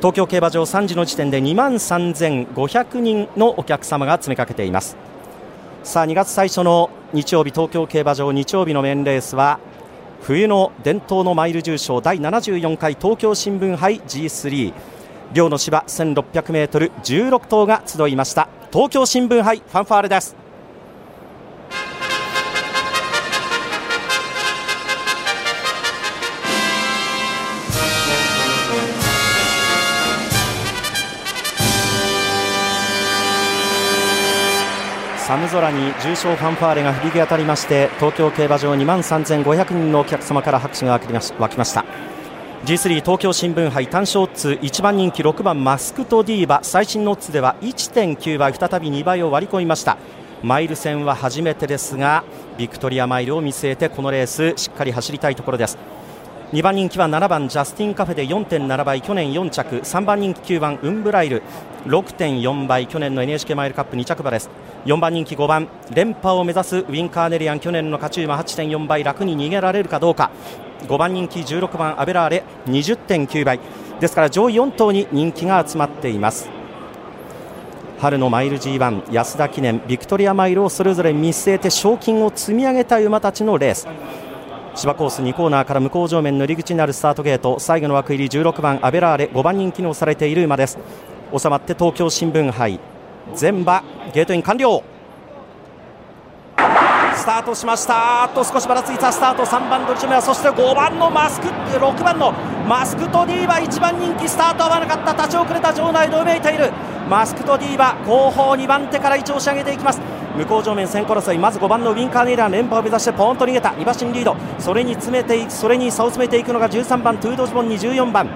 東京競馬場3時の時点で2万3500人のお客様が詰めかけています。さあ2月最初の日曜日東京競馬場日曜日のメンレースは冬の伝統のマイル重賞第74回東京新聞杯 G3 両の芝 1600m16 頭が集いました。東京新聞杯ファンファーレです。寒空に重賞ファンファーレが響き当たりまして東京競馬場2万3500人のお客様から拍手が沸きました。G3 東京新聞杯単勝オッズ1番人気6番マスクトディーバ。最新のオッズでは1.9倍再び2倍を割り込みました。マイル戦は初めてですがビクトリアマイルを見据えてこのレースしっかり走りたいところです。2番人気は7番ジャスティンカフェで4.7倍去年4着。3番人気9番ウンブライル。6.4倍去年の NHK マイルカップ2着馬です。4番人気5番連覇を目指すウィンカーネリアン。去年の勝ち馬8.4倍楽に逃げられるかどうか。5番人気16番アベラーレ20.9倍。ですから上位4頭に人気が集まっています。春のマイル G1 安田記念ビクトリアマイルをそれぞれ見据えて賞金を積み上げた馬たちのレース。芝コース2コーナーから向こう上面の入り口になるスタートゲート。最後の枠入り16番アベラーレ。5番人気のされている馬です。収まって東京新聞杯。全馬ゲートイン完了。スタートしました。と少しばらついた。スタート3番ドルチュメアそして5番のマスク6番のマスクトディーバ。1番人気スタート合わなかった。立ち遅れた場内でうめいている。マスクトディーバ後方2番手から位置を押し上げていきます。向こう上面先行争いまず5番のウィンカーネイラー連覇を目指してポーンと逃げた。2馬身リード。それに詰めていくそれに差を詰めていくのが13番トゥードジボンに14番。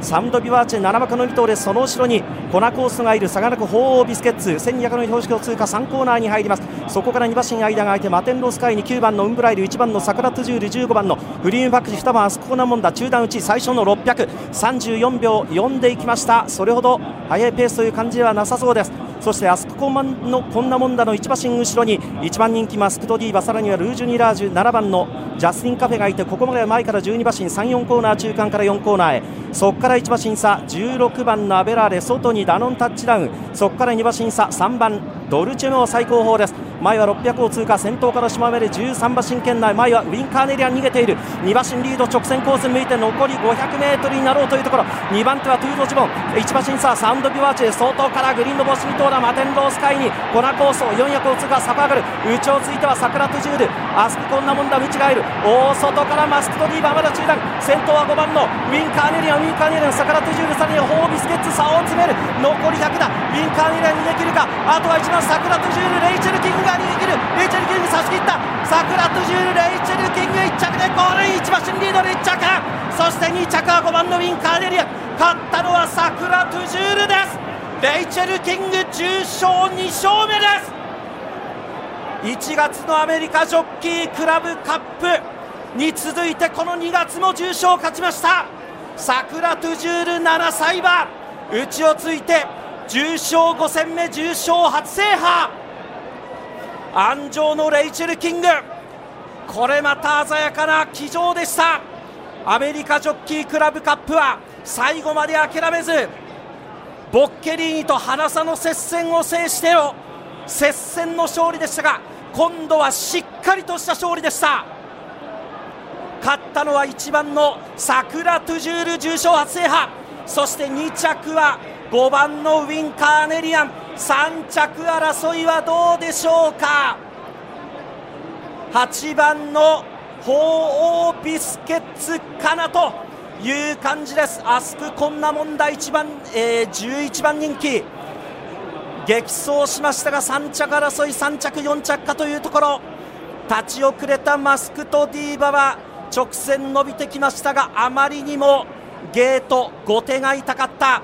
サンドビワーチェ7幕の2頭でその後ろにコナコースがいる相良区鳳凰ビスケッツ1200の標識を通過3コーナーに入ります。そこから2馬身間が空いてマテンロスカイに9番のウンブライル1番のサクラトゥジュール15番のフリームバックジ2番アスコーナモンダ中段打ち最初の634秒4でいきました。それほど速いペースという感じではなさそうです。そしてアスクコマンのこんなもんだの1馬身後ろに1番人気マスクトディーバさらにはルージュニラージュ7番のジャスティンカフェがいてここまで前から12馬身34コーナー中間から4コーナーへ。そこから1馬身差16番のアベラーレ外にダノンタッチダウン。そこから2馬身差3番ドルチェノ最高峰です。前は600を通過先頭から島目で13馬身圏内。前はウィンカーネリアン逃げている。2馬身リード直線コースに向いて残り 500m になろうというところ。2番手はトゥードジボン。1馬身差サウンドビワーチェ。相当からグリーンの星に通らマテンロースカイに。コナコースを400を通過サパーグル。内をついては桜トゥジュール。アスクこんなもんだ道がいる。大外からマスクとディーバーまだ中段。先頭は5番のウインカーネリアンウィンカーネリアン桜トゥジュールさらにホウオウビスケッツ差を詰める。残り100だ。ウインカーネリアン逃げ切るか。あとは1番サクラトゥジュールレイチェルキングが逃げ切る。レイチェルキング差し切った。サクラトゥジュールレイチェルキング1着でゴール。1馬身リードで1着。そして2着は5番のウインカーネリアン。勝ったのはサクラトゥジュールです。レイチェル・キング重賞2勝目です。1月のアメリカジョッキークラブカップに続いてこの2月も重賞を勝ちました。桜トゥジュール7歳馬内をついて重賞5戦目重賞初制覇。安城のレイチェル・キング。これまた鮮やかな騎乗でした。アメリカジョッキークラブカップは最後まで諦めずボッケリーニと花差の接戦を制しての接戦の勝利でしたが今度はしっかりとした勝利でした。勝ったのは1番のサクラトゥジュール重賞初制覇。そして2着は5番のウィンカーネリアン。3着争いはどうでしょうか。8番の鳳凰ビスケッツかなという感じです。アスクこんな問題1番、えー、11番人気。激走しましたが3着争い3着4着かというところ。立ち遅れたマスクとディーバは直線伸びてきましたがあまりにもゲート後手が痛かった。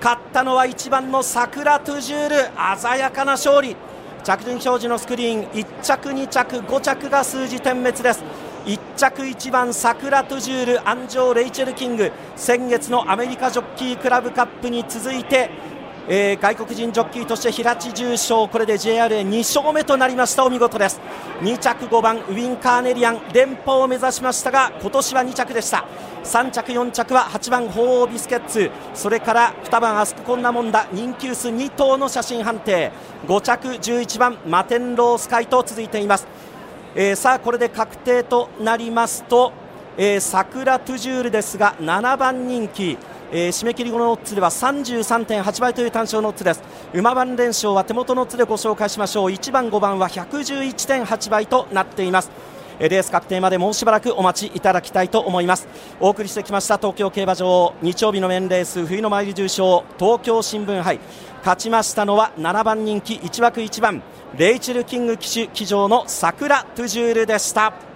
勝ったのは1番の桜トゥジュール。鮮やかな勝利。着順表示のスクリーン。1着2着5着が数字点滅です。1着1番桜トゥジュール。安城レイチェル・キング。先月のアメリカジョッキークラブカップに続いてえー、外国人ジョッキーとして平地重賞これで JRA2 勝目となりましたお見事です。2着5番ウィンカーネリアン連覇を目指しましたが今年は2着でした。3着4着は8番鳳凰ビスケッツ。それから2番アスクコンナモンダ人気薄2頭の写真判定。5着11番マテンロースカイと続いています、えー、さあこれで確定となりますと、えー、桜トゥジュールですが7番人気。えー、締め切り後のオッズでは33.8倍という単勝のオッズです。馬番連勝は手元のオッズでご紹介しましょう。1番5番は111.8倍となっています。レース確定までもうしばらくお待ちいただきたいと思います。お送りしてきました東京競馬場。日曜日の面レース冬のマイル重賞。東京新聞杯。勝ちましたのは7番人気1枠1番。レイチェル・キング騎手騎乗の桜トゥジュールでした。